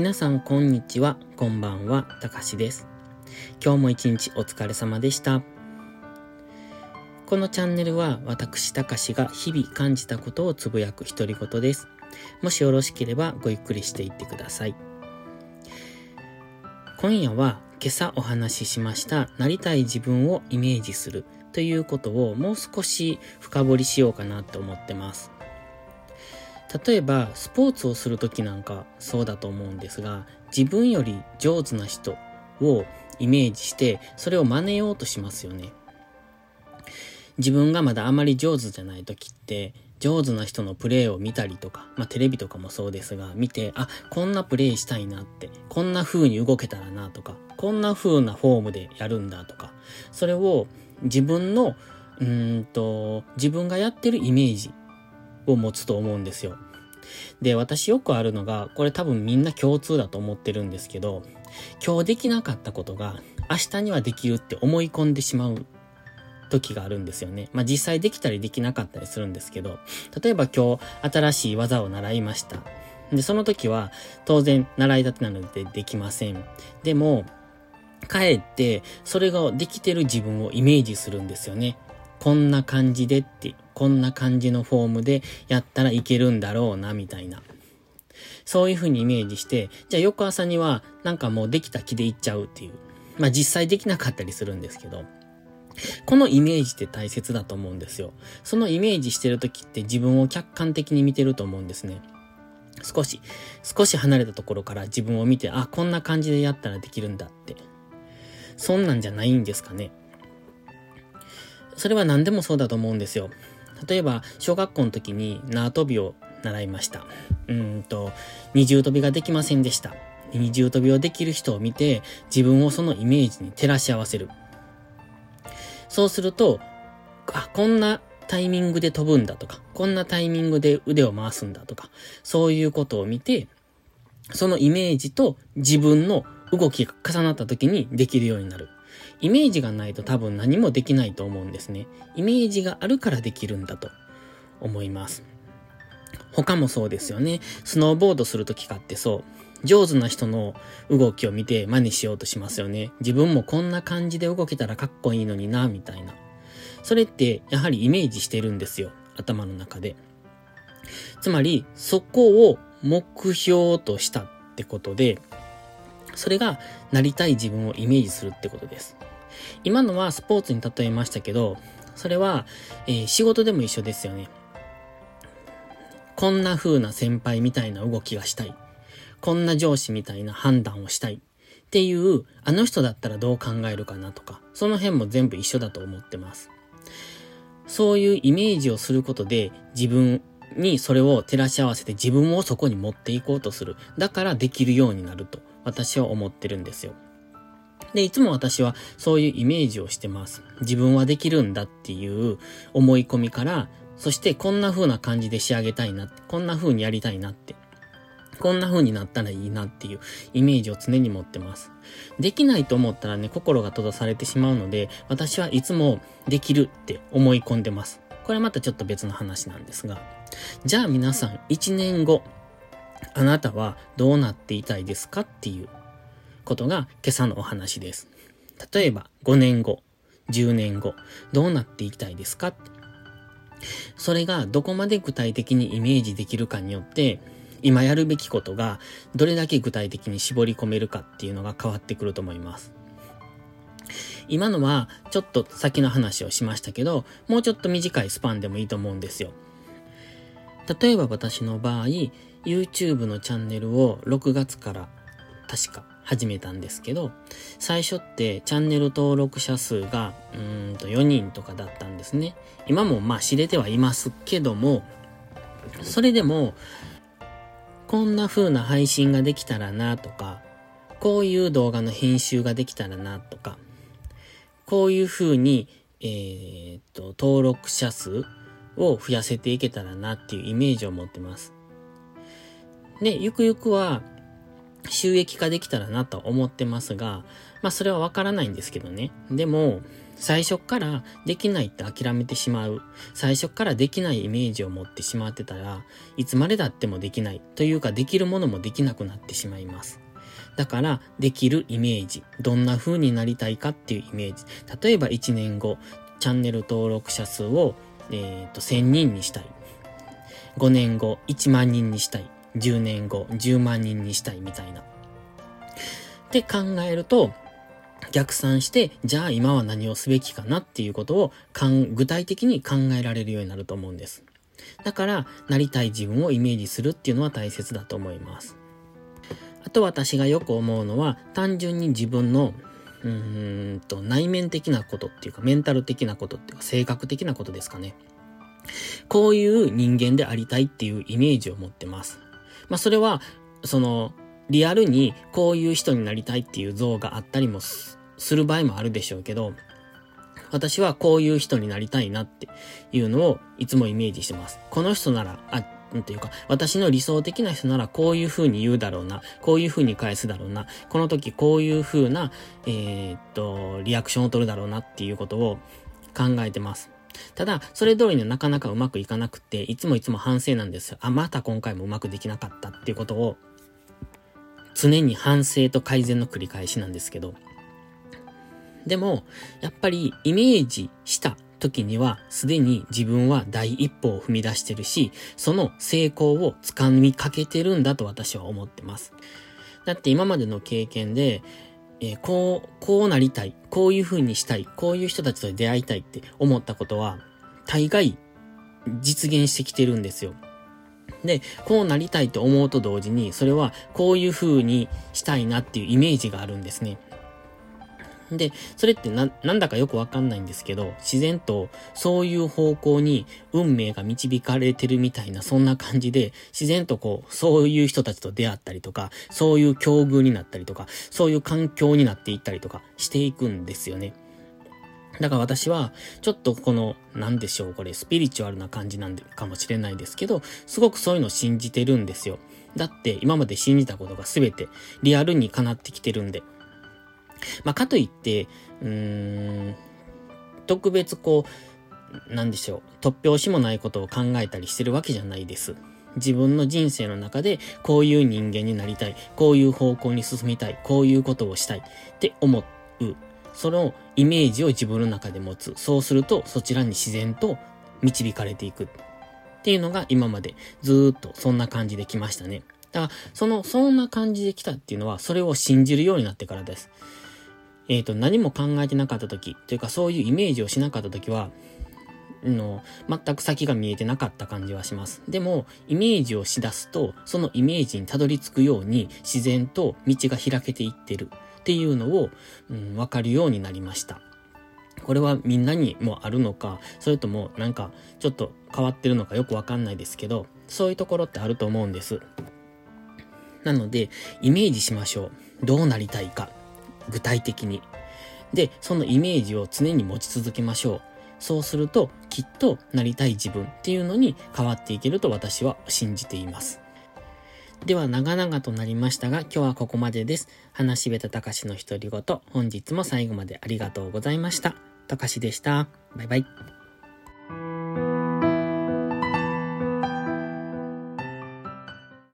皆さんこんにちは、こんばんは、たかしです。今日も一日お疲れ様でした。このチャンネルは私たかしが日々感じたことをつぶやく独り言です。もしよろしければごゆっくりしていってください。今夜は今朝お話ししましたなりたい自分をイメージするということをもう少し深掘りしようかなと思ってます。例えばスポーツをする時なんかそうだと思うんですが自分より上手な人をイメージしてそれを真似ようとしますよね。自分がまだあまり上手じゃない時って上手な人のプレーを見たりとか、まあテレビとかもそうですが、見て、あ、こんなプレイしたいなって、こんな風に動けたらなとか、こんな風なフォームでやるんだとか、それを自分の、うんと、自分がやってるイメージを持つと思うんですよ。で、私よくあるのが、これ多分みんな共通だと思ってるんですけど、今日できなかったことが明日にはできるって思い込んでしまう時があるんですよね。まあ実際できたりできなかったりするんですけど、例えば今日新しい技を習いました。で、その時は当然習い立てなのでできません。でも、帰ってそれができてる自分をイメージするんですよね。こんな感じでって、こんな感じのフォームでやったらいけるんだろうな、みたいな。そういう風にイメージして、じゃあ翌朝にはなんかもうできた気でいっちゃうっていう。まあ実際できなかったりするんですけど、このイメージって大切だと思うんですよ。そのイメージしてる時って自分を客観的に見てると思うんですね。少し、少し離れたところから自分を見て、あ、こんな感じでやったらできるんだって。そんなんじゃないんですかね。それは何でもそうだと思うんですよ。例えば、小学校の時に縄跳びを習いました。うんと、二重跳びができませんでした。二重跳びをできる人を見て、自分をそのイメージに照らし合わせる。そうすると、あ、こんなタイミングで飛ぶんだとか、こんなタイミングで腕を回すんだとか、そういうことを見て、そのイメージと自分の動きが重なった時にできるようになる。イメージがないと多分何もできないと思うんですね。イメージがあるからできるんだと思います。他もそうですよね。スノーボードするときかってそう。上手な人の動きを見て真似しようとしますよね。自分もこんな感じで動けたらかっこいいのにな、みたいな。それってやはりイメージしてるんですよ。頭の中で。つまり、そこを目標としたってことで、それがなりたい自分をイメージするってことです。今のはスポーツに例えましたけど、それは、えー、仕事でも一緒ですよね。こんな風な先輩みたいな動きがしたい。こんな上司みたいな判断をしたいっていう、あの人だったらどう考えるかなとか、その辺も全部一緒だと思ってます。そういうイメージをすることで自分にそれを照らし合わせて自分をそこに持っていこうとする。だからできるようになると私は思ってるんですよ。で、いつも私はそういうイメージをしてます。自分はできるんだっていう思い込みから、そしてこんな風な感じで仕上げたいな、こんな風にやりたいなってこんな風になったらいいなっていうイメージを常に持ってます。できないと思ったらね、心が閉ざされてしまうので、私はいつもできるって思い込んでます。これはまたちょっと別の話なんですが。じゃあ皆さん、1年後、あなたはどうなっていたいですかっていうことが今朝のお話です。例えば、5年後、10年後、どうなっていきたいですか？それがどこまで具体的にイメージできるかによって、今やるべきことがどれだけ具体的に絞り込めるかっていうのが変わってくると思います。今のはちょっと先の話をしましたけど、もうちょっと短いスパンでもいいと思うんですよ。例えば私の場合、YouTube のチャンネルを6月から確か始めたんですけど、最初ってチャンネル登録者数がうんと4人とかだったんですね。今もまあ知れてはいますけども、それでもこんな風な配信ができたらなとか、こういう動画の編集ができたらなとか、こういう風に、えー、っと、登録者数を増やせていけたらなっていうイメージを持ってます。で、ゆくゆくは、収益化できたらなと思ってますが、まあそれはわからないんですけどね。でも、最初からできないって諦めてしまう。最初からできないイメージを持ってしまってたらいつまでだってもできない。というか、できるものもできなくなってしまいます。だから、できるイメージ。どんな風になりたいかっていうイメージ。例えば1年後、チャンネル登録者数を、えっ、ー、と、1000人にしたい。5年後、1万人にしたい。10年後、10万人にしたいみたいな。って考えると、逆算して、じゃあ今は何をすべきかなっていうことを具体的に考えられるようになると思うんです。だから、なりたい自分をイメージするっていうのは大切だと思います。あと私がよく思うのは、単純に自分の、うーんと、内面的なことっていうか、メンタル的なことっていうか、性格的なことですかね。こういう人間でありたいっていうイメージを持ってます。まあそれは、その、リアルにこういう人になりたいっていう像があったりもする場合もあるでしょうけど、私はこういう人になりたいなっていうのをいつもイメージしてます。この人なら、あ、というか、私の理想的な人ならこういう風に言うだろうな、こういう風に返すだろうな、この時こういう風な、えー、っと、リアクションを取るだろうなっていうことを考えてます。ただ、それ通りになかなかうまくいかなくて、いつもいつも反省なんですよ。あ、また今回もうまくできなかったっていうことを、常に反省と改善の繰り返しなんですけど。でも、やっぱりイメージした時には、すでに自分は第一歩を踏み出してるし、その成功を掴みかけてるんだと私は思ってます。だって今までの経験で、えー、こう、こうなりたい、こういう風にしたい、こういう人たちと出会いたいって思ったことは、大概実現してきてるんですよ。で、こうなりたいと思うと同時に、それはこういう風にしたいなっていうイメージがあるんですね。で、それってな、なんだかよくわかんないんですけど、自然とそういう方向に運命が導かれてるみたいな、そんな感じで、自然とこう、そういう人たちと出会ったりとか、そういう境遇になったりとか、そういう環境になっていったりとかしていくんですよね。だから私は、ちょっとこの、なんでしょう、これ、スピリチュアルな感じなんで、かもしれないですけど、すごくそういうのを信じてるんですよ。だって、今まで信じたことが全て、リアルに叶ってきてるんで。まあ、かといって、うーん、特別こう、なんでしょう、突拍子もないことを考えたりしてるわけじゃないです。自分の人生の中でこういう人間になりたい、こういう方向に進みたい、こういうことをしたいって思う。そのイメージを自分の中で持つ。そうするとそちらに自然と導かれていく。っていうのが今までずっとそんな感じで来ましたね。だから、その、そんな感じで来たっていうのは、それを信じるようになってからです。えっ、ー、と、何も考えてなかった時、というかそういうイメージをしなかった時は、の、全く先が見えてなかった感じはします。でも、イメージをしだすと、そのイメージにたどり着くように、自然と道が開けていってるっていうのを、うん、わかるようになりました。これはみんなにもあるのか、それともなんかちょっと変わってるのかよくわかんないですけど、そういうところってあると思うんです。なので、イメージしましょう。どうなりたいか。具体的に。で、そのイメージを常に持ち続けましょう。そうすると、きっとなりたい自分っていうのに変わっていけると私は信じています。では長々となりましたが、今日はここまでです。話しべたたかしの独り言、本日も最後までありがとうございました。たかしでした。バイバイ。